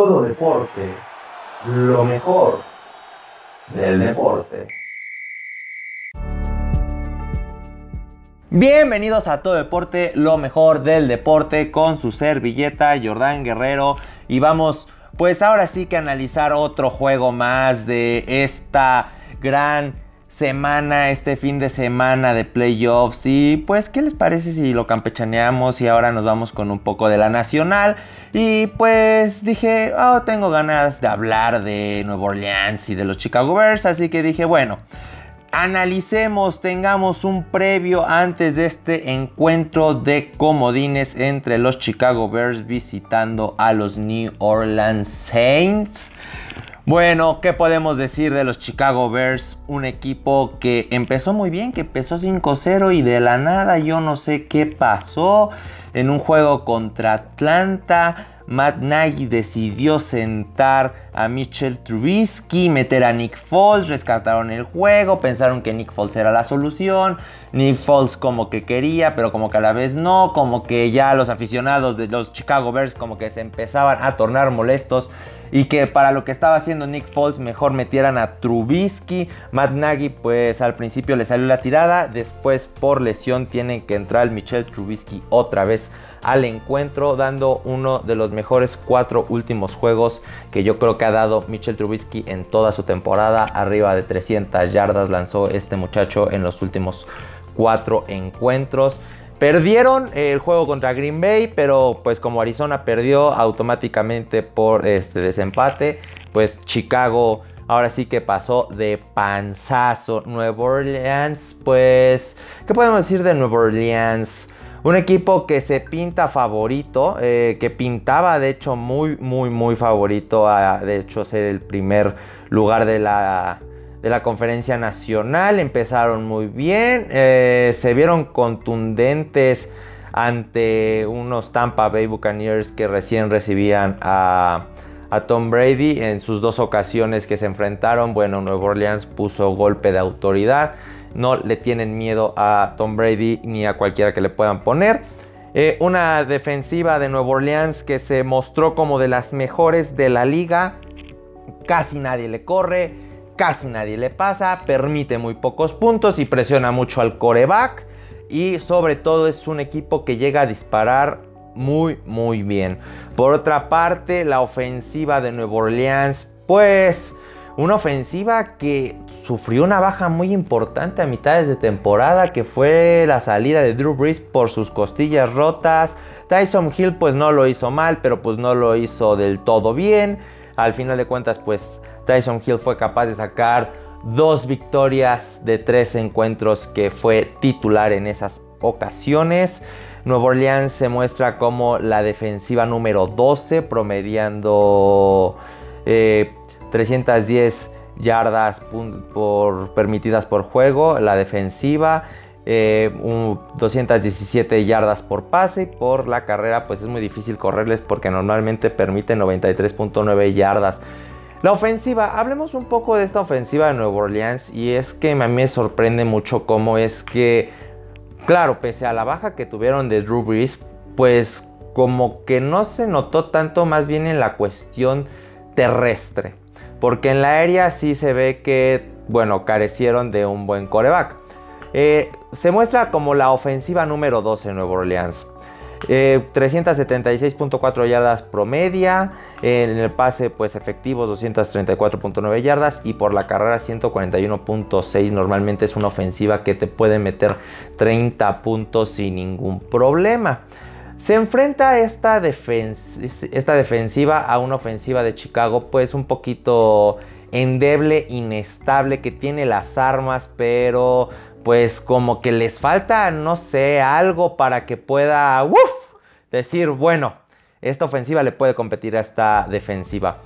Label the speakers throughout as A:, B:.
A: todo deporte, lo mejor del deporte.
B: Bienvenidos a Todo Deporte, lo mejor del deporte con su servilleta Jordán Guerrero y vamos pues ahora sí que analizar otro juego más de esta gran semana, este fin de semana de playoffs. Y pues, ¿qué les parece si lo campechaneamos y ahora nos vamos con un poco de la nacional? Y pues dije, oh, tengo ganas de hablar de Nueva Orleans y de los Chicago Bears. Así que dije, bueno. Analicemos, tengamos un previo antes de este encuentro de comodines entre los Chicago Bears visitando a los New Orleans Saints. Bueno, ¿qué podemos decir de los Chicago Bears? Un equipo que empezó muy bien, que empezó 5-0 y de la nada yo no sé qué pasó en un juego contra Atlanta. Matt Nagy decidió sentar a Mitchell Trubisky, meter a Nick Foles, rescataron el juego, pensaron que Nick Foles era la solución. Nick Foles como que quería, pero como que a la vez no, como que ya los aficionados de los Chicago Bears como que se empezaban a tornar molestos y que para lo que estaba haciendo Nick Foles mejor metieran a Trubisky. Matt Nagy pues al principio le salió la tirada, después por lesión tienen que entrar Michelle Trubisky otra vez al encuentro dando uno de los mejores cuatro últimos juegos que yo creo que ha dado Michelle Trubisky en toda su temporada. Arriba de 300 yardas lanzó este muchacho en los últimos cuatro encuentros. Perdieron el juego contra Green Bay, pero pues como Arizona perdió automáticamente por este desempate, pues Chicago ahora sí que pasó de panzazo. Nueva Orleans, pues, ¿qué podemos decir de Nueva Orleans? Un equipo que se pinta favorito, eh, que pintaba de hecho muy, muy, muy favorito a de hecho ser el primer lugar de la de la conferencia nacional. Empezaron muy bien, eh, se vieron contundentes ante unos Tampa Bay Buccaneers que recién recibían a, Tom Brady en sus dos ocasiones que se enfrentaron. Bueno, Nueva Orleans puso golpe de autoridad. No le tienen miedo a Tom Brady ni a cualquiera que le puedan poner. Eh, una defensiva de Nueva Orleans que se mostró como de las mejores de la liga. Casi nadie le corre casi nadie le pasa, permite muy pocos puntos y presiona mucho al coreback. Y sobre todo es un equipo que llega a disparar muy muy bien. Por otra parte, la ofensiva de Nueva Orleans, pues una ofensiva que sufrió una baja muy importante a mitades de temporada, que fue la salida de Drew Brees por sus costillas rotas. Tyson Hill pues no lo hizo mal, pero pues no lo hizo del todo bien. Al final de cuentas pues Tyson Hill fue capaz de sacar dos victorias de tres encuentros que fue titular en esas ocasiones. Nueva Orleans se muestra como la defensiva número 12, promediando 310 eh, yardas por, permitidas por juego. La defensiva, 217 eh, yardas por pase. Por la carrera, pues es muy difícil correrles porque normalmente permite 93.9 yardas. La ofensiva, hablemos un poco de esta ofensiva de Nueva Orleans y es que a mí me sorprende mucho cómo es que, claro, pese a la baja que tuvieron de Drew Brees, pues como que no se notó tanto más bien en la cuestión terrestre, porque en la aérea sí se ve que, bueno, carecieron de un buen coreback. Eh, se muestra como la ofensiva número 12 en Nueva Orleans. 376.4 eh, yardas promedia. En el pase, pues efectivos, 234.9 yardas. Y por la carrera, 141.6. Normalmente es una ofensiva que te puede meter 30 puntos sin ningún problema. Se enfrenta esta, esta defensiva a una ofensiva de Chicago, pues un poquito endeble, inestable, que tiene las armas, pero pues como que les falta, no sé, algo para que pueda, decir, bueno, esta ofensiva le puede competir a esta defensiva.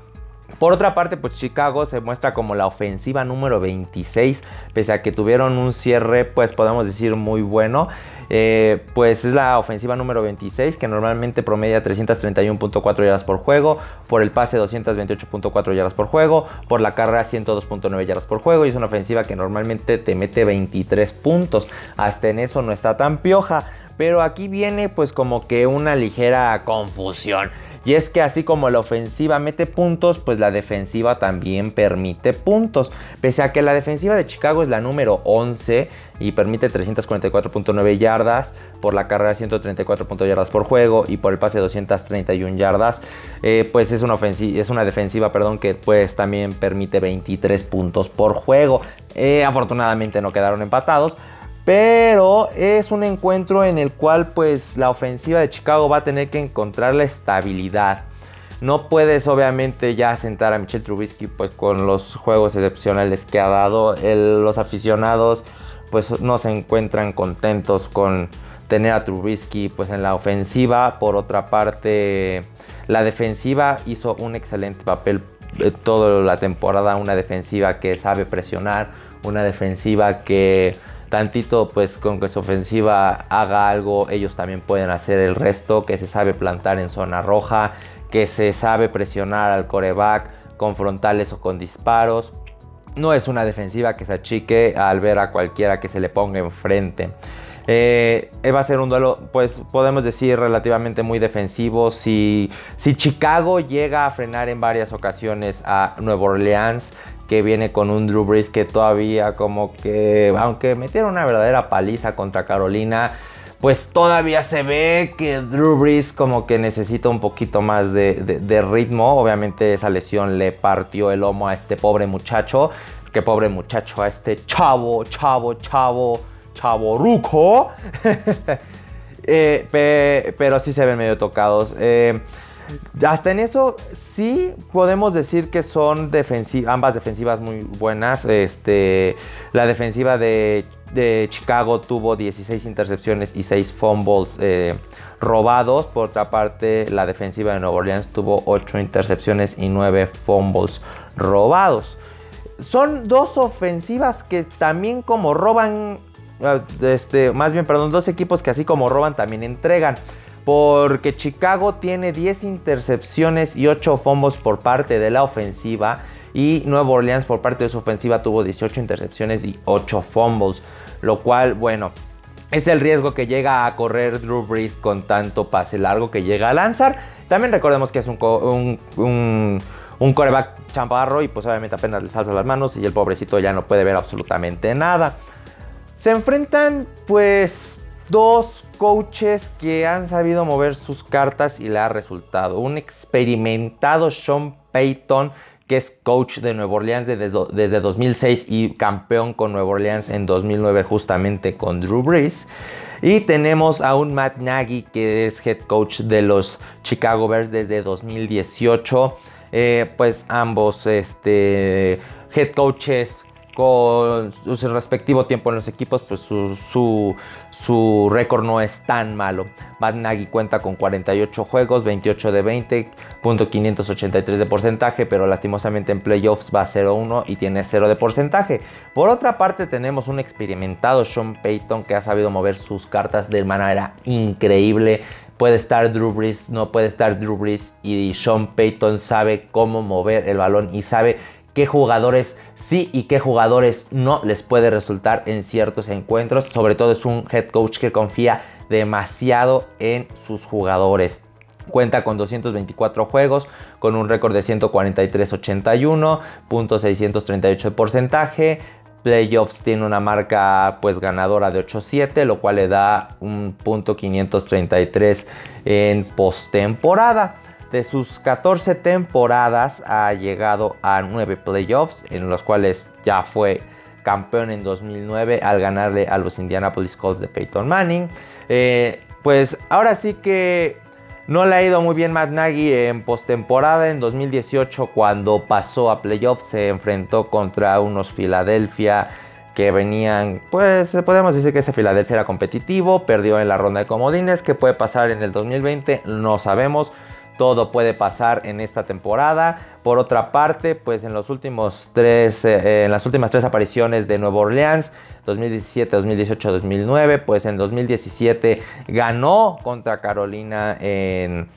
B: Por otra parte, pues Chicago se muestra como la ofensiva número 26, pese a que tuvieron un cierre, pues podemos decir muy bueno. Eh, pues es la ofensiva número 26 que normalmente promedia 331.4 yardas por juego, por el pase 228.4 yardas por juego, por la carrera 102.9 yardas por juego y es una ofensiva que normalmente te mete 23 puntos. Hasta en eso no está tan pioja. Pero aquí viene pues como que una ligera confusión. Y es que así como la ofensiva mete puntos, pues la defensiva también permite puntos. Pese a que la defensiva de Chicago es la número 11 y permite 344.9 yardas, por la carrera 134 yardas por juego y por el pase 231 yardas, eh, pues es una, ofensiva, es una defensiva perdón, que pues también permite 23 puntos por juego. Eh, afortunadamente no quedaron empatados. Pero es un encuentro en el cual pues la ofensiva de Chicago va a tener que encontrar la estabilidad. No puedes obviamente ya sentar a Michel Trubisky pues con los juegos excepcionales que ha dado. los aficionados pues no se encuentran contentos con tener a Trubisky pues en la ofensiva. Por otra parte la defensiva hizo un excelente papel eh, toda la temporada. Una defensiva que sabe presionar. Una defensiva que tantito pues con que su ofensiva haga algo, ellos también pueden hacer el resto, que se sabe plantar en zona roja, que se sabe presionar al coreback con frontales o con disparos. No es una defensiva que se achique al ver a cualquiera que se le ponga enfrente. Eh, va a ser un duelo, pues podemos decir relativamente muy defensivo. Si, si Chicago llega a frenar en varias ocasiones a Nueva Orleans, que viene con un Drew Brees que todavía como que, aunque metieron una verdadera paliza contra Carolina, pues todavía se ve que Drew Brees como que necesita un poquito más de, ritmo. Obviamente esa lesión le partió el lomo a este pobre muchacho. Qué pobre muchacho, a este chavo, chavo, chavo, chavo ruco. Eh, pero sí se ven medio tocados. Eh, hasta en eso sí podemos decir que son ambas defensivas muy buenas. Este, la defensiva de, Chicago tuvo 16 intercepciones y 6 fumbles eh, robados. Por otra parte, la defensiva de Nueva Orleans tuvo 8 intercepciones y 9 fumbles robados. Son dos ofensivas que también como roban, ah, este, más bien, perdón, dos equipos que así como roban también entregan porque Chicago tiene 10 intercepciones y 8 fumbles por parte de la ofensiva y Nueva Orleans por parte de su ofensiva tuvo 18 intercepciones y 8 fumbles, lo cual, bueno, es el riesgo que llega a correr Drew Brees con tanto pase largo que llega a lanzar. También recordemos que es un, un, coreback champarro y pues obviamente apenas le salza las manos y el pobrecito ya no puede ver absolutamente nada. Se enfrentan pues dos coaches que han sabido mover sus cartas y le ha resultado. Un experimentado Sean Payton, que es coach de Nueva Orleans desde, desde 2006 y campeón con Nueva Orleans en 2009 justamente con Drew Brees. Y tenemos a un Matt Nagy que es head coach de los Chicago Bears desde 2018. Eh, pues ambos este, head coaches con su respectivo tiempo en los equipos, pues su, su, récord no es tan malo. Matt Nagy cuenta con 48 juegos, 28 de 20, .583 de porcentaje, pero lastimosamente en playoffs va a 0-1 y tiene 0 de porcentaje. Por otra parte tenemos un experimentado Sean Payton que ha sabido mover sus cartas de manera increíble. Puede estar Drew Brees, no puede estar Drew Brees y Sean Payton sabe cómo mover el balón y sabe qué jugadores sí y qué jugadores no les puede resultar en ciertos encuentros. Sobre todo es un head coach que confía demasiado en sus jugadores. Cuenta con 224 juegos, con un récord de 143.81, .638 de porcentaje. Playoffs tiene una marca pues ganadora de 8-7, lo cual le da un punto 533 en postemporada. De sus 14 temporadas ha llegado a 9 playoffs, en los cuales ya fue campeón en 2009 al ganarle a los Indianapolis Colts de Peyton Manning. Eh, pues ahora sí que no le ha ido muy bien Matt Nagy en postemporada. En 2018, cuando pasó a playoffs, se enfrentó contra unos Philadelphia que venían, pues podemos decir que ese Philadelphia era competitivo, perdió en la ronda de comodines. ¿Qué puede pasar en el 2020? No sabemos todo puede pasar en esta temporada. Por otra parte, pues en los últimos tres, eh, en las últimas tres apariciones de Nueva Orleans, 2017, 2018, 2009, pues en 2017 ganó contra Carolina en,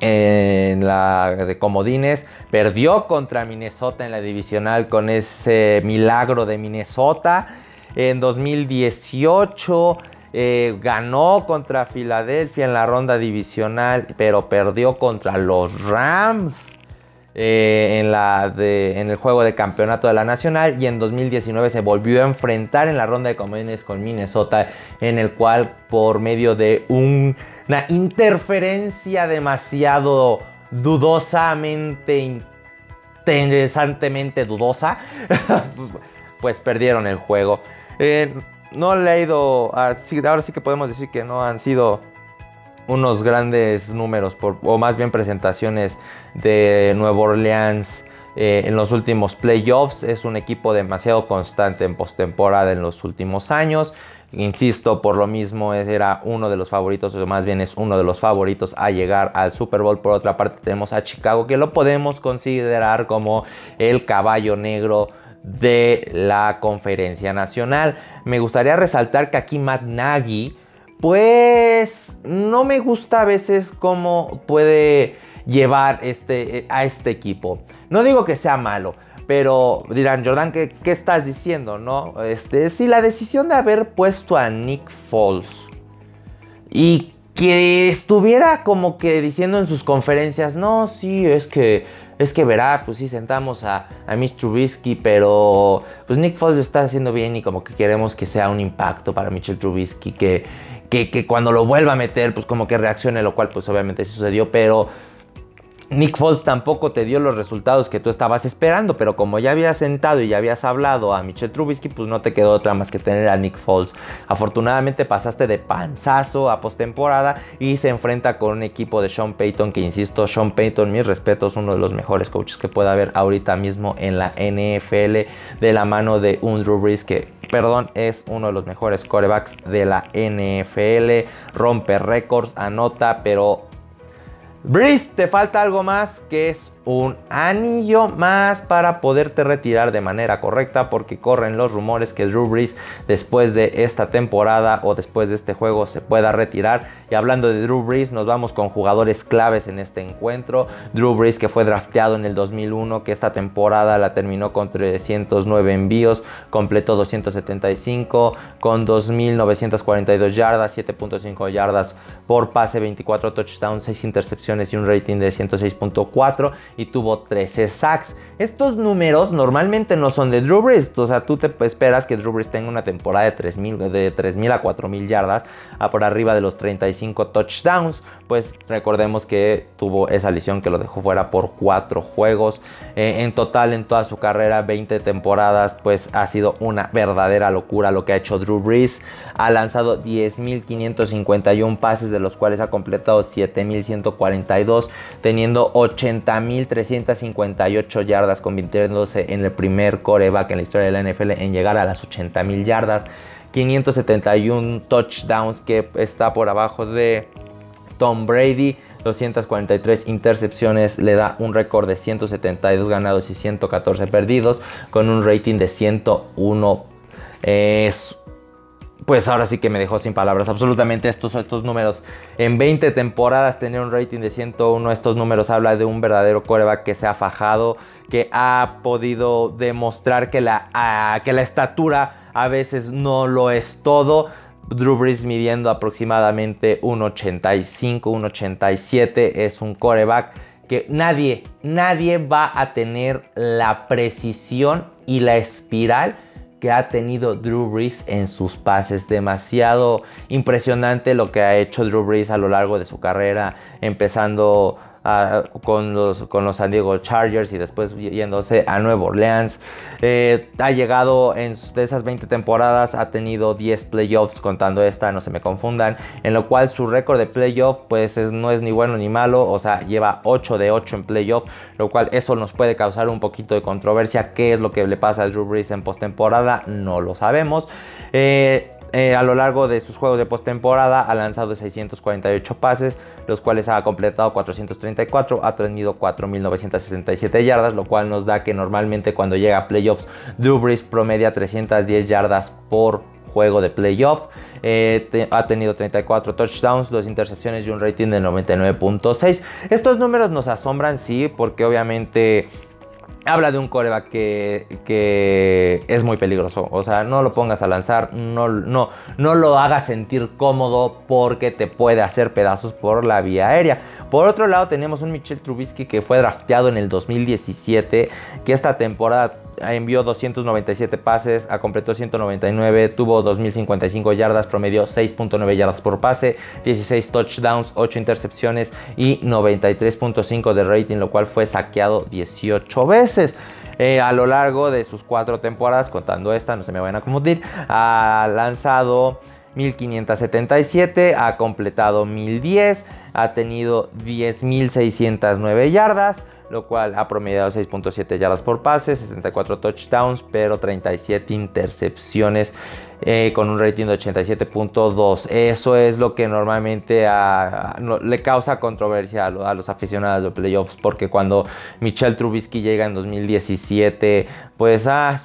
B: en la de Comodines, perdió contra Minnesota en la divisional con ese milagro de Minnesota. En 2018 Eh, ganó contra Filadelfia en la ronda divisional, pero perdió contra los Rams. Eh, en, el juego de campeonato de la Nacional y en 2019 se volvió a enfrentar en la ronda de comodines con Minnesota en el cual por medio de una interferencia demasiado dudosamente interesantemente dudosa pues perdieron el juego eh, no le ha ido ahora sí que podemos decir que no han sido unos grandes números, o más bien presentaciones de Nueva Orleans eh, en los últimos playoffs. Es un equipo demasiado constante en postemporada en los últimos años. Insisto, por lo mismo era uno de los favoritos, o más bien es uno de los favoritos a llegar al Super Bowl. Por otra parte tenemos a Chicago, que lo podemos considerar como el caballo negro de la conferencia nacional. Me gustaría resaltar que aquí Matt Nagy pues no me gusta a veces cómo puede llevar este, a este equipo. No digo que sea malo, pero dirán, Jordan, ¿qué, estás diciendo? No? Este, sí, la decisión de haber puesto a Nick Foles y que estuviera como que diciendo en sus conferencias, no, sí, es que, es que verá, pues sí, sentamos a, a Mitch Trubisky, pero pues Nick Foles lo está haciendo bien y como que queremos que sea un impacto para Mitchell Trubisky, que, que, cuando lo vuelva a meter, pues como que reaccione, lo cual pues obviamente sí sucedió, pero Nick Foles tampoco te dio los resultados que tú estabas esperando, pero como ya habías sentado y ya habías hablado a Michelle Trubisky, pues no te quedó otra más que tener a Nick Foles. Afortunadamente pasaste de panzazo a postemporada y se enfrenta con un equipo de Sean Payton, que insisto, Sean Payton, mis respetos, uno de los mejores coaches que pueda haber ahorita mismo en la NFL, de la mano de un Drew Brees que perdón, es uno de los mejores corebacks de la NFL. Rompe récords, anota, pero Breeze, te falta algo más que es un anillo más para poderte retirar de manera correcta porque corren los rumores que Drew Brees después de esta temporada o después de este juego se pueda retirar. Y hablando de Drew Brees nos vamos con jugadores claves en este encuentro. Drew Brees que fue drafteado en el 2001 que esta temporada la terminó con 309 envíos completó 275 con 2942 yardas 7.5 yardas por pase 24 touchdowns 6 intercepciones y un rating de 106.4 y tuvo 13 sacks. Estos números normalmente no son de Drew Brees, o sea, tú te esperas que Drew Brees tenga una temporada de 3.000 de a 4.000 yardas por arriba de los 35 touchdowns, pues recordemos que tuvo esa lesión que lo dejó fuera por 4 juegos. Eh, en total en toda su carrera, 20 temporadas, pues ha sido una verdadera locura lo que ha hecho Drew Brees. Ha lanzado 10.551 pases, de los cuales ha completado 7.142, teniendo 80.358 yardas, convirtiéndose en el primer coreback en la historia de la NFL en llegar a las 80.000 yardas. 571 touchdowns que está por abajo de Tom Brady. 243 intercepciones, le da un récord de 172 ganados y 114 perdidos, con un rating de 101. Es pues ahora sí que me dejó sin palabras. Absolutamente estos, estos números. En 20 temporadas tener un rating de 101, estos números habla de un verdadero coreback que se ha fajado, que ha podido demostrar que la, que la estatura a veces no lo es todo. Drew Brees midiendo aproximadamente 1.85, 1.87 es un coreback que nadie, nadie va a tener la precisión y la espiral que ha tenido Drew Brees en sus pases. Demasiado impresionante lo que ha hecho Drew Brees a lo largo de su carrera, empezando con, los, con los San Diego Chargers y después yéndose a Nueva Orleans. Eh, ha llegado en de esas 20 temporadas, ha tenido 10 playoffs contando esta, no se me confundan, en lo cual su récord de playoff pues no es ni bueno ni malo, o sea, lleva 8 de 8 en playoff, lo cual eso nos puede causar un poquito de controversia. ¿Qué es lo que le pasa a Drew Brees en postemporada? No lo sabemos. Eh, eh, a lo largo de sus juegos de postemporada ha lanzado 648 pases, los cuales ha completado 434, ha tenido 4.967 yardas, lo cual nos da que normalmente cuando llega a playoffs, Drew promedia 310 yardas por juego de playoff. Eh, ha tenido 34 touchdowns, 2 intercepciones y un rating de 99.6. Estos números nos asombran, sí, porque obviamente habla de un coreback que, que, es muy peligroso. O sea, no lo pongas a lanzar, no, no, no lo hagas sentir cómodo porque te puede hacer pedazos por la vía aérea. Por otro lado, tenemos un Michel Trubisky que fue drafteado en el 2017, que esta temporada envió 297 pases, completó 199, tuvo 2055 yardas, promedió 6.9 yardas por pase, 16 touchdowns, 8 intercepciones y 93.5 de rating, lo cual fue saqueado 18 veces. Eh, a lo largo de sus cuatro temporadas, contando esta, no se me vayan a confundir, ha lanzado 1577, ha completado 1010, ha tenido 10.609 yardas, lo cual ha promediado 6.7 yardas por pase, 64 touchdowns, pero 37 intercepciones eh, con un rating de 87.2. Eso es lo que normalmente le causa controversia a, los aficionados de playoffs, porque cuando Michelle Trubisky llega en 2017, pues ah,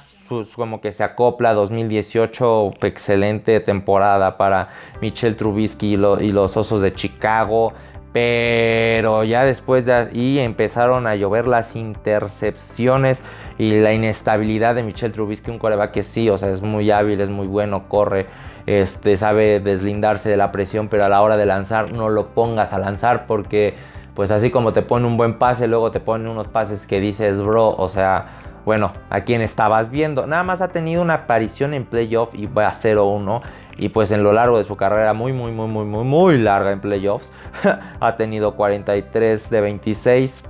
B: como que se acopla 2018, excelente temporada para Michelle Trubisky y los Osos de Chicago. Pero ya después de ahí empezaron a llover las intercepciones y la inestabilidad de Michel Trubisky, un coreback que sí, o sea, es muy hábil, es muy bueno, corre, este, sabe deslindarse de la presión, pero a la hora de lanzar no lo pongas a lanzar porque pues así como te pone un buen pase, luego te pone unos pases que dices, bro, o sea, bueno, a quién estabas viendo. Nada más ha tenido una aparición en playoff y va a 0-1 y pues en lo largo de su carrera muy muy muy muy muy muy larga en playoffs ha tenido 43 de 26,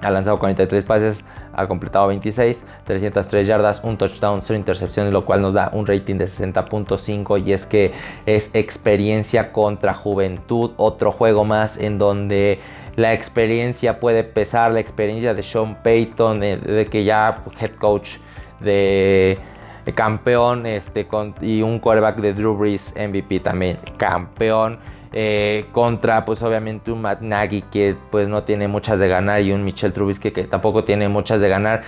B: ha lanzado 43 pases, ha completado 26, 303 yardas, un touchdown, 0 intercepciones, lo cual nos da un rating de 60.5 y es que es experiencia contra juventud, otro juego más en donde la experiencia puede pesar, la experiencia de Sean Payton, de, de que ya head coach de campeón este, y un quarterback de Drew Brees MVP también campeón. Eh, contra pues obviamente un Matt Nagy que pues no tiene muchas de ganar y un Michel Trubisky que tampoco tiene muchas de ganar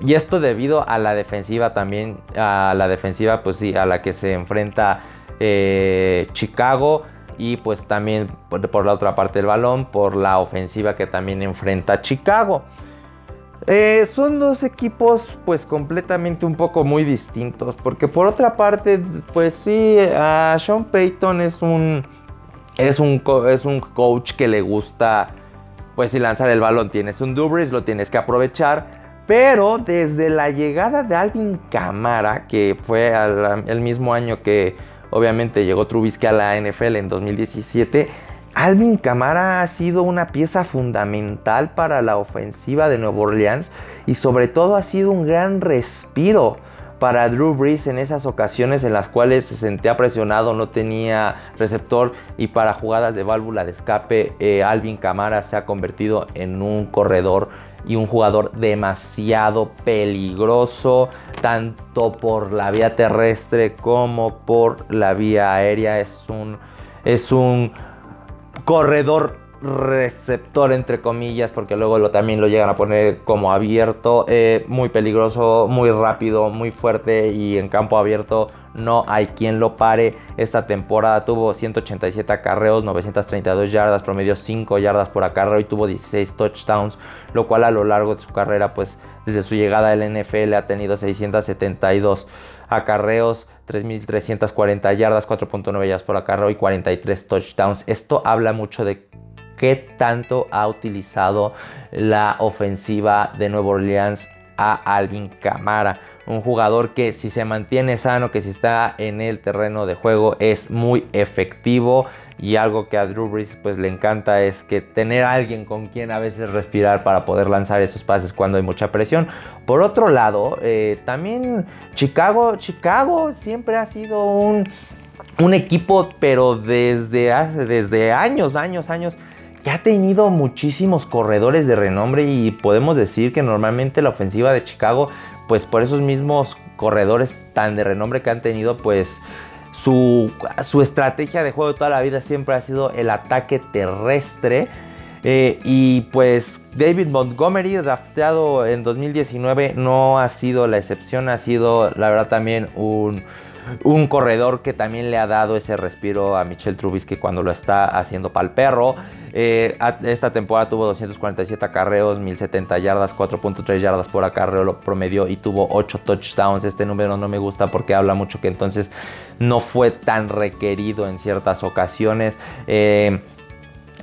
B: y esto debido a la defensiva también a la defensiva pues sí a la que se enfrenta eh, Chicago y pues también por la otra parte del balón por la ofensiva que también enfrenta Chicago eh, son dos equipos pues completamente un poco muy distintos porque por otra parte pues sí a Sean Payton es un es un, es un coach que le gusta pues si lanzar el balón tienes un Dubris lo tienes que aprovechar pero desde la llegada de Alvin Camara que fue el mismo año que obviamente llegó Trubisky a la NFL en 2017 Alvin Camara ha sido una pieza fundamental para la ofensiva de Nueva Orleans y sobre todo ha sido un gran respiro para Drew Brees en esas ocasiones en las cuales se sentía presionado, no tenía receptor y para jugadas de válvula de escape, eh, Alvin Camara se ha convertido en un corredor y un jugador demasiado peligroso, tanto por la vía terrestre como por la vía aérea. Es un, es un corredor receptor entre comillas porque luego lo, también lo llegan a poner como abierto eh, muy peligroso muy rápido muy fuerte y en campo abierto no hay quien lo pare. Esta temporada tuvo 187 acarreos 932 yardas promedio 5 yardas por acarreo y tuvo 16 touchdowns lo cual a lo largo de su carrera pues desde su llegada al NFL ha tenido 672 acarreos 3.340 yardas, 4.9 yardas por acarreo y 43 touchdowns. Esto habla mucho de qué tanto ha utilizado la ofensiva de Nueva Orleans a Alvin Camara. Un jugador que si se mantiene sano, que si está en el terreno de juego es muy efectivo. Y algo que a Drew Brees pues le encanta es que tener a alguien con quien a veces respirar para poder lanzar esos pases cuando hay mucha presión. Por otro lado, eh, también Chicago, Chicago siempre ha sido un, un equipo, pero desde, hace, desde años, años, años ya ha tenido muchísimos corredores de renombre y podemos decir que normalmente la ofensiva de Chicago, pues por esos mismos corredores tan de renombre que han tenido, pues su, su estrategia de juego de toda la vida siempre ha sido el ataque terrestre. Eh, y pues David Montgomery, drafteado en 2019, no ha sido la excepción, ha sido la verdad también un un corredor que también le ha dado ese respiro a Michel Trubisky cuando lo está haciendo para el perro. Eh, esta temporada tuvo 247 acarreos, 1070 yardas, 4.3 yardas por acarreo lo promedió y tuvo 8 touchdowns. Este número no me gusta porque habla mucho que entonces no fue tan requerido en ciertas ocasiones. Eh,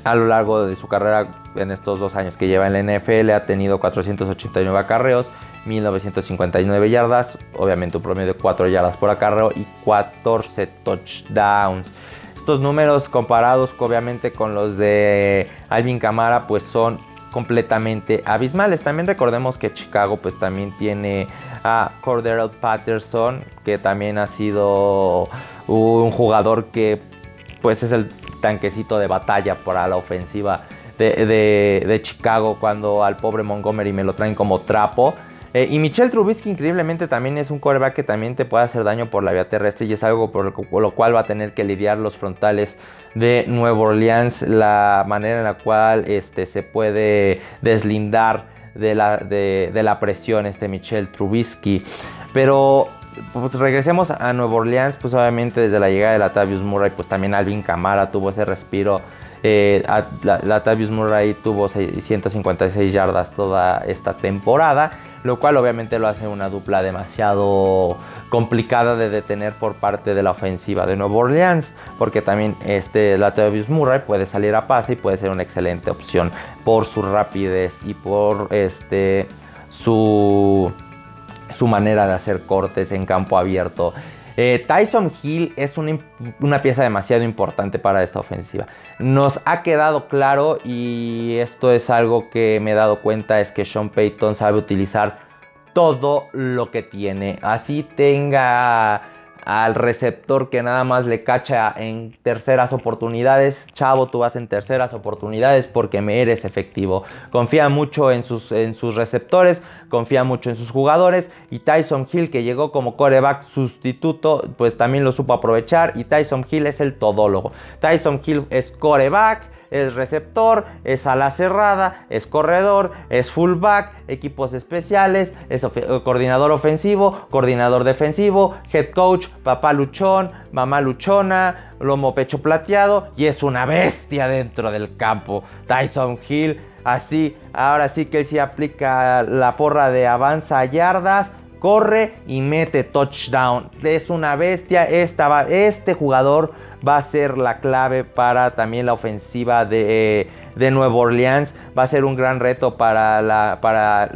B: a lo largo de su carrera, en estos dos años que lleva en la NFL, ha tenido 489 acarreos 1959 yardas, obviamente un promedio de 4 yardas por acarreo y 14 touchdowns. Estos números comparados obviamente con los de Alvin Camara pues son completamente abismales. También recordemos que Chicago pues también tiene a Cordero Patterson que también ha sido un jugador que pues es el tanquecito de batalla para la ofensiva de, de Chicago cuando al pobre Montgomery me lo traen como trapo. Eh, y Michel Trubisky increíblemente también es un quarterback que también te puede hacer daño por la vía terrestre y es algo por lo cual va a tener que lidiar los frontales de Nueva Orleans, la manera en la cual este, se puede deslindar de la, de, la presión este Michel Trubisky. Pero pues regresemos a Nueva Orleans, pues obviamente desde la llegada de Latavius Murray, pues también Alvin Camara tuvo ese respiro. Eh, Latavius Murray tuvo 156 yardas toda esta temporada lo cual obviamente lo hace una dupla demasiado complicada de detener por parte de la ofensiva de Nueva Orleans, porque también este Latavius Murray puede salir a pase y puede ser una excelente opción por su rapidez y por este su su manera de hacer cortes en campo abierto. Eh, Tyson Hill es una, pieza demasiado importante para esta ofensiva. Nos ha quedado claro y esto es algo que me he dado cuenta es que Sean Payton sabe utilizar todo lo que tiene. Así tenga al receptor que nada más le cacha en terceras oportunidades. Chavo, tú vas en terceras oportunidades porque me eres efectivo. Confía mucho en sus, en sus receptores, confía mucho en sus jugadores. Y Tyson Hill, que llegó como coreback sustituto, pues también lo supo aprovechar. Y Tyson Hill es el todólogo. Tyson Hill es coreback es receptor, es ala cerrada, es corredor, es fullback, equipos especiales, es coordinador ofensivo, coordinador defensivo, head coach, papá luchón, mamá luchona, lomo pecho plateado y es una bestia dentro del campo. Tyson Hill, así, ahora sí que él sí aplica la porra de avanza yardas, corre y mete touchdown. Es una bestia. este jugador va a ser la clave para también la ofensiva de, de Nueva Orleans. Va a ser un gran reto para la para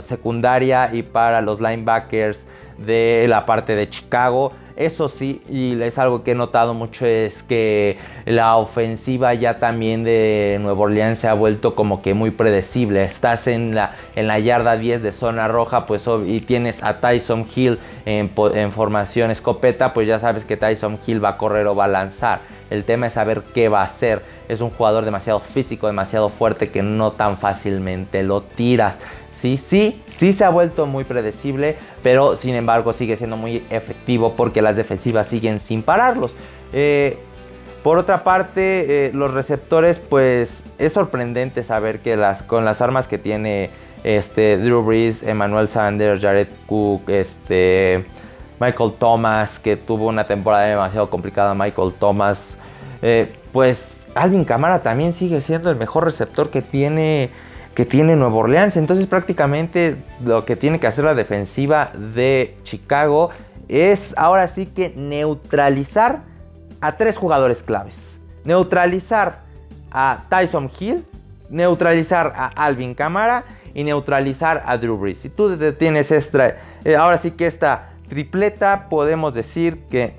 B: secundaria y para los linebackers de la parte de Chicago. Eso sí, y es algo que he notado mucho, es que la ofensiva ya también de Nueva Orleans se ha vuelto como que muy predecible. Estás en la, en la yarda 10 de zona roja pues, y tienes a Tyson Hill en, en formación escopeta, pues ya sabes que Tyson Hill va a correr o va a lanzar. El tema es saber qué va a hacer. Es un jugador demasiado físico, demasiado fuerte que no tan fácilmente lo tiras. Sí, sí, sí se ha vuelto muy predecible, pero sin embargo sigue siendo muy efectivo porque las defensivas siguen sin pararlos. Eh, por otra parte, eh, los receptores, pues es sorprendente saber que las, con las armas que tiene este, Drew Brees, Emmanuel Sanders, Jared Cook, este, Michael Thomas, que tuvo una temporada demasiado complicada, Michael Thomas, eh, pues Alvin Camara también sigue siendo el mejor receptor que tiene que tiene Nueva Orleans. Entonces prácticamente lo que tiene que hacer la defensiva de Chicago es ahora sí que neutralizar a tres jugadores claves. Neutralizar a Tyson Hill, neutralizar a Alvin Kamara y neutralizar a Drew Brees. Si tú tienes esta, eh, ahora sí que esta tripleta, podemos decir que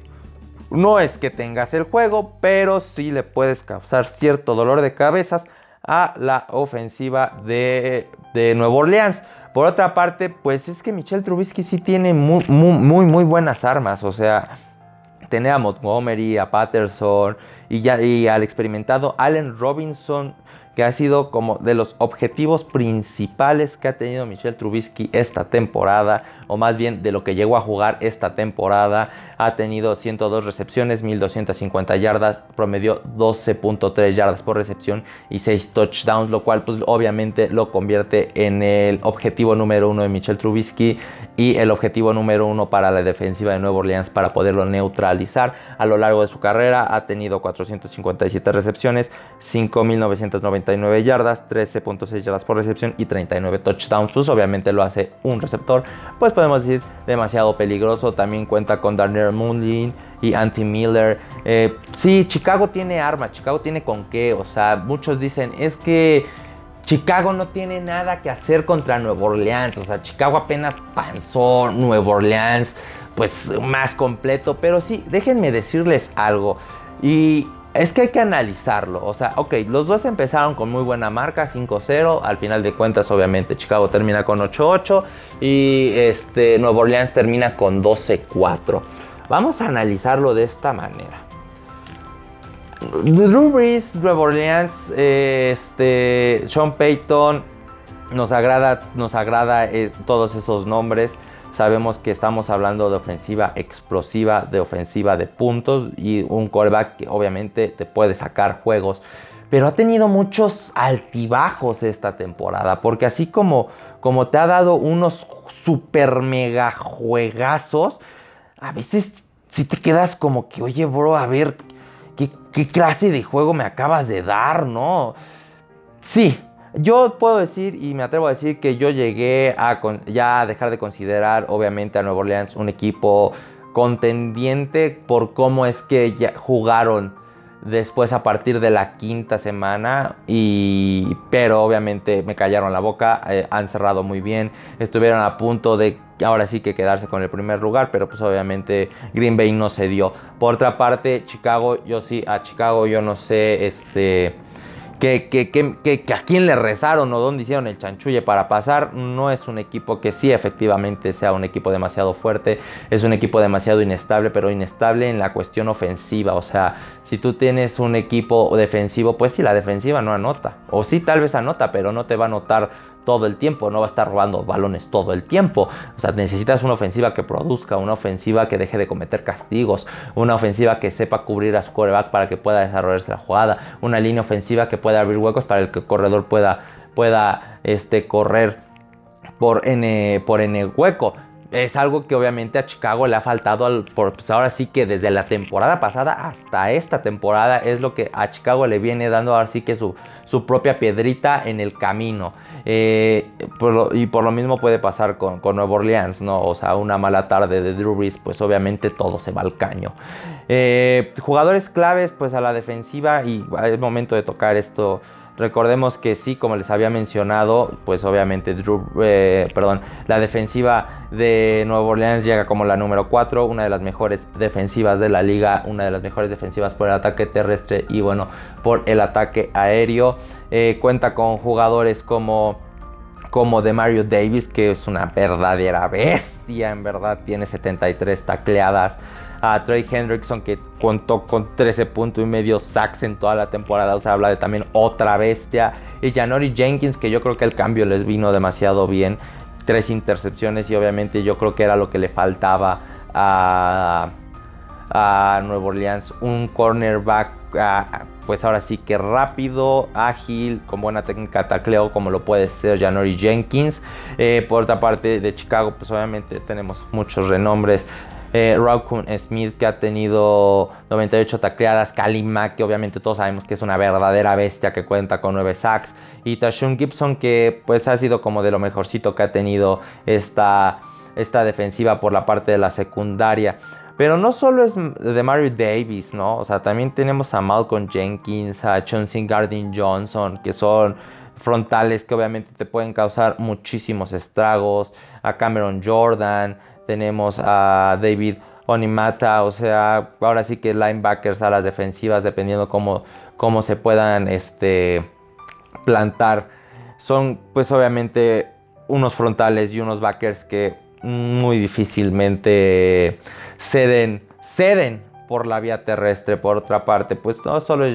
B: no es que tengas el juego, pero sí le puedes causar cierto dolor de cabezas a la ofensiva de, de Nueva Orleans. Por otra parte, pues es que Michelle Trubisky sí tiene muy, muy, buenas armas. O sea, tener a Montgomery, a Patterson y, ya, y al experimentado Allen Robinson que ha sido como de los objetivos principales que ha tenido Michelle Trubisky esta temporada, o más bien de lo que llegó a jugar esta temporada. Ha tenido 102 recepciones, 1250 yardas, promedió 12.3 yardas por recepción y 6 touchdowns, lo cual pues obviamente lo convierte en el objetivo número uno de Michelle Trubisky y el objetivo número uno para la defensiva de Nueva Orleans para poderlo neutralizar. A lo largo de su carrera ha tenido 457 recepciones, 5.990 yardas, 13.6 yardas por recepción y 39 touchdowns. Pues obviamente lo hace un receptor, pues podemos decir demasiado peligroso. También cuenta con Darnell Moonlin y Anti Miller. Eh, sí, Chicago tiene armas, Chicago tiene con qué. O sea, muchos dicen, es que Chicago no tiene nada que hacer contra Nueva Orleans. O sea, Chicago apenas panzó Nueva Orleans, pues más completo. Pero sí, déjenme decirles algo. Y es que hay que analizarlo. O sea, ok, los dos empezaron con muy buena marca, 5-0. Al final de cuentas, obviamente, Chicago termina con 8-8 y este, Nueva Orleans termina con 12-4. Vamos a analizarlo de esta manera. Drew Brees, Nueva Orleans, este, Sean Payton, nos agrada, eh, todos esos nombres. Sabemos que estamos hablando de ofensiva explosiva, de ofensiva de puntos y un coreback que obviamente te puede sacar juegos. Pero ha tenido muchos altibajos esta temporada. Porque así como, como te ha dado unos super mega juegazos, a veces si te quedas como que, oye, bro, a ver, ¿qué, qué clase de juego me acabas de dar, no? Sí, yo puedo decir y me atrevo a decir que yo llegué a ya dejar de considerar obviamente a Nueva Orleans un equipo contendiente por cómo es que ya jugaron después a partir de la quinta semana y pero obviamente me callaron la boca eh, han cerrado muy bien estuvieron a punto de ahora sí que quedarse con el primer lugar pero pues obviamente Green Bay no se dio. Por otra parte Chicago yo sí a Chicago yo no sé este que, a quién le rezaron o dónde hicieron el chanchulle para pasar. No es un equipo que sí efectivamente sea un equipo demasiado fuerte, es un equipo demasiado inestable, pero inestable en la cuestión ofensiva. O sea, si tú tienes un equipo defensivo, pues sí, la defensiva no anota. O sí, tal vez anota, pero no te va a anotar todo el tiempo, no va a estar robando balones todo el tiempo. O sea, necesitas una ofensiva que produzca, una ofensiva que deje de cometer castigos, una ofensiva que sepa cubrir a su coreback para que pueda desarrollarse la jugada, una línea ofensiva que pueda abrir huecos para el que el corredor pueda, pueda este, correr por N, por N hueco es algo que obviamente a Chicago le ha faltado al, pues ahora sí que desde la temporada pasada hasta esta temporada es lo que a Chicago le viene dando ahora sí que su, su propia piedrita en el camino. Eh, y por lo mismo puede pasar con, con Nueva Orleans no o sea una mala tarde de Drew Brees pues obviamente todo se va al caño. Eh, jugadores claves pues a la defensiva y es momento de tocar esto Recordemos que sí, como les había mencionado, pues obviamente Drew, eh, perdón, la defensiva de Nueva Orleans llega como la número 4, una de las mejores defensivas de la liga, una de las mejores defensivas por el ataque terrestre y bueno, por el ataque aéreo. Eh, cuenta con jugadores como como de Mario Davis, que es una verdadera bestia, en verdad, tiene 73 tacleadas a Trey Hendrickson que contó con 13 puntos y medio sacks en toda la temporada, o sea, habla de también otra bestia. Y Janori Jenkins que yo creo que el cambio les vino demasiado bien, tres intercepciones y obviamente yo creo que era lo que le faltaba a, a Nuevo Orleans, un cornerback pues ahora sí que rápido, ágil, con buena técnica tacleo como lo puede ser Janori Jenkins. Eh, por otra parte de Chicago pues obviamente tenemos muchos renombres. Eh, Smith que ha tenido 98 tacleadas, Kalima que obviamente todos sabemos que es una verdadera bestia que cuenta con 9 sacks y Tashun Gibson que pues ha sido como de lo mejorcito que ha tenido esta, esta defensiva por la parte de la secundaria. Pero no solo es de Mario Davis, ¿no? O sea, también tenemos a Malcolm Jenkins, a Chauncey Gardin Johnson, que son frontales que obviamente te pueden causar muchísimos estragos, a Cameron Jordan, tenemos a David Onimata, o sea, ahora sí que linebackers a las defensivas, dependiendo cómo, cómo se puedan este, plantar. Son pues obviamente unos frontales y unos backers que muy difícilmente ceden, ceden por la vía terrestre. Por otra parte, pues no solo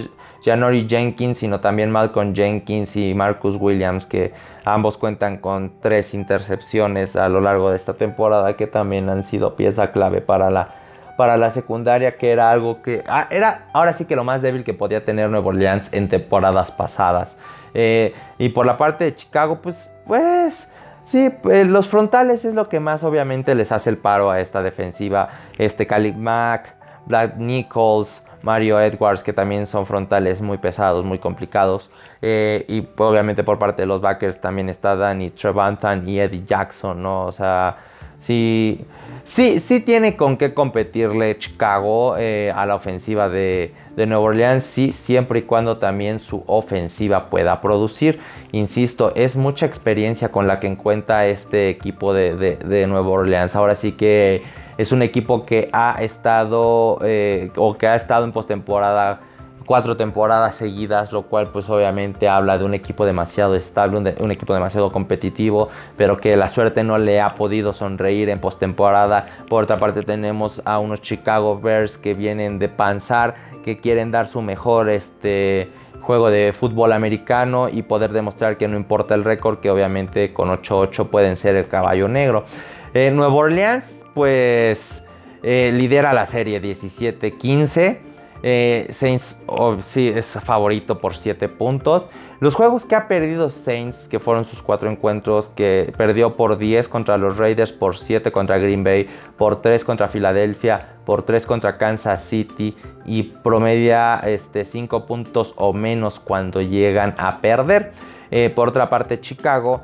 B: Janori Jenkins, sino también Malcolm Jenkins y Marcus Williams, que ambos cuentan con tres intercepciones a lo largo de esta temporada, que también han sido pieza clave para la, para la secundaria, que era algo que ah, era ahora sí que lo más débil que podía tener Nuevo Orleans en temporadas pasadas. Eh, y por la parte de Chicago, pues, pues Sí, pues, los frontales es lo que más obviamente les hace el paro a esta defensiva. Este Khalid Mack, Black Nichols, Mario Edwards, que también son frontales muy pesados, muy complicados. Eh, y obviamente por parte de los backers también está Danny Trevantan y Eddie Jackson, ¿no? O sea, sí, sí, sí tiene con qué competirle Chicago eh, a la ofensiva de, de Nueva Orleans, sí, siempre y cuando también su ofensiva pueda producir. Insisto, es mucha experiencia con la que encuentra este equipo de, de, Nueva Orleans. Ahora sí que es un equipo que ha estado eh, o que ha estado en postemporada cuatro temporadas seguidas, lo cual pues obviamente habla de un equipo demasiado estable, un, equipo demasiado competitivo, pero que la suerte no le ha podido sonreír en postemporada. Por otra parte tenemos a unos Chicago Bears que vienen de panzar, que quieren dar su mejor este, juego de fútbol americano y poder demostrar que no importa el récord, que obviamente con 8-8 pueden ser el caballo negro. Eh, Nuevo Orleans pues eh, lidera la serie 17-15. Eh, Saints oh, sí es favorito por 7 puntos. Los juegos que ha perdido Saints, que fueron sus 4 encuentros, que perdió por 10 contra los Raiders, por 7 contra Green Bay, por 3 contra Filadelfia, por 3 contra Kansas City y promedia este, 5 puntos o menos cuando llegan a perder. Eh, por otra parte, Chicago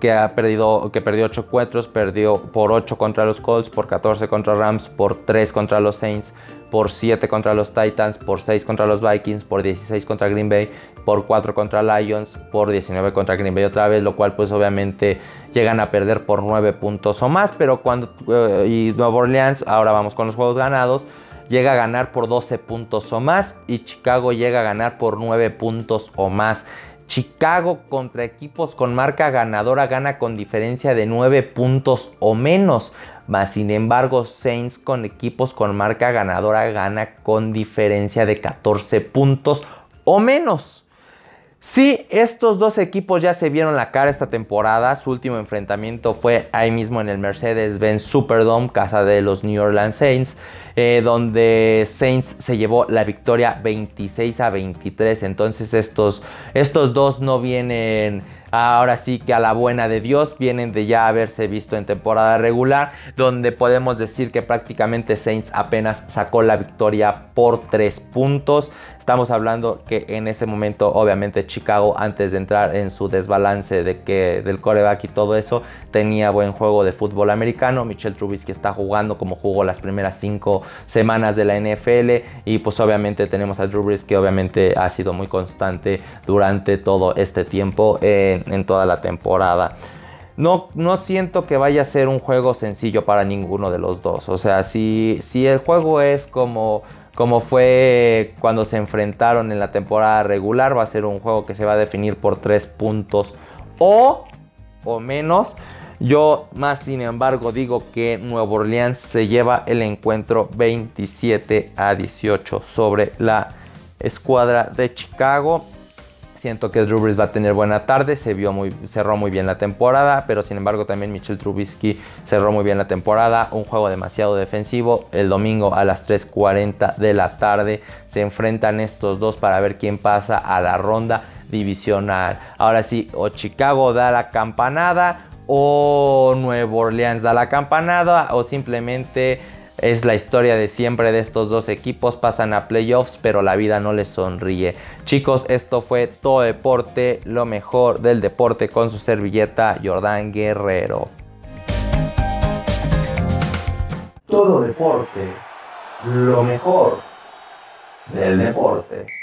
B: que ha perdido, que perdió 8 cuatros, perdió por 8 contra los Colts, por 14 contra Rams, por 3 contra los Saints, por 7 contra los Titans, por 6 contra los Vikings, por 16 contra Green Bay, por 4 contra Lions, por 19 contra Green Bay otra vez, lo cual pues obviamente llegan a perder por 9 puntos o más, pero cuando eh, y Nueva Orleans, ahora vamos con los juegos ganados, llega a ganar por 12 puntos o más y Chicago llega a ganar por 9 puntos o más. Chicago contra equipos con marca ganadora gana con diferencia de 9 puntos o menos. Más sin embargo, Saints con equipos con marca ganadora gana con diferencia de 14 puntos o menos. Sí, estos dos equipos ya se vieron la cara esta temporada. Su último enfrentamiento fue ahí mismo en el Mercedes-Benz Superdome, casa de los New Orleans Saints, eh, donde Saints se llevó la victoria 26 a 23. Entonces estos, estos dos no vienen ahora sí que a la buena de Dios, vienen de ya haberse visto en temporada regular, donde podemos decir que prácticamente Saints apenas sacó la victoria por 3 puntos. Estamos hablando que en ese momento, obviamente, Chicago, antes de entrar en su desbalance de que del coreback y todo eso, tenía buen juego de fútbol americano. Michelle Trubisky está jugando como jugó las primeras cinco semanas de la NFL. Y pues obviamente tenemos a Drew Brees que obviamente ha sido muy constante durante todo este tiempo en, toda la temporada. No, no, siento que vaya a ser un juego sencillo para ninguno de los dos. O sea, si, si el juego es como como fue cuando se enfrentaron en la temporada regular. Va a ser un juego que se va a definir por 3 puntos o, o menos. Yo más sin embargo digo que Nuevo Orleans se lleva el encuentro 27 a 18 sobre la escuadra de Chicago. Siento que Drew Brees va a tener buena tarde, se vio muy, cerró muy bien la temporada, pero sin embargo también Michel Trubisky cerró muy bien la temporada. Un juego demasiado defensivo. El domingo a las 3.40 de la tarde se enfrentan estos dos para ver quién pasa a la ronda divisional. Ahora sí, o Chicago da la campanada o Nuevo Orleans da la campanada o simplemente es la historia de siempre de estos dos equipos, pasan a playoffs, pero la vida no les sonríe. Chicos, esto fue todo deporte, lo mejor del deporte con su servilleta Jordán Guerrero.
A: Todo deporte, lo mejor del deporte.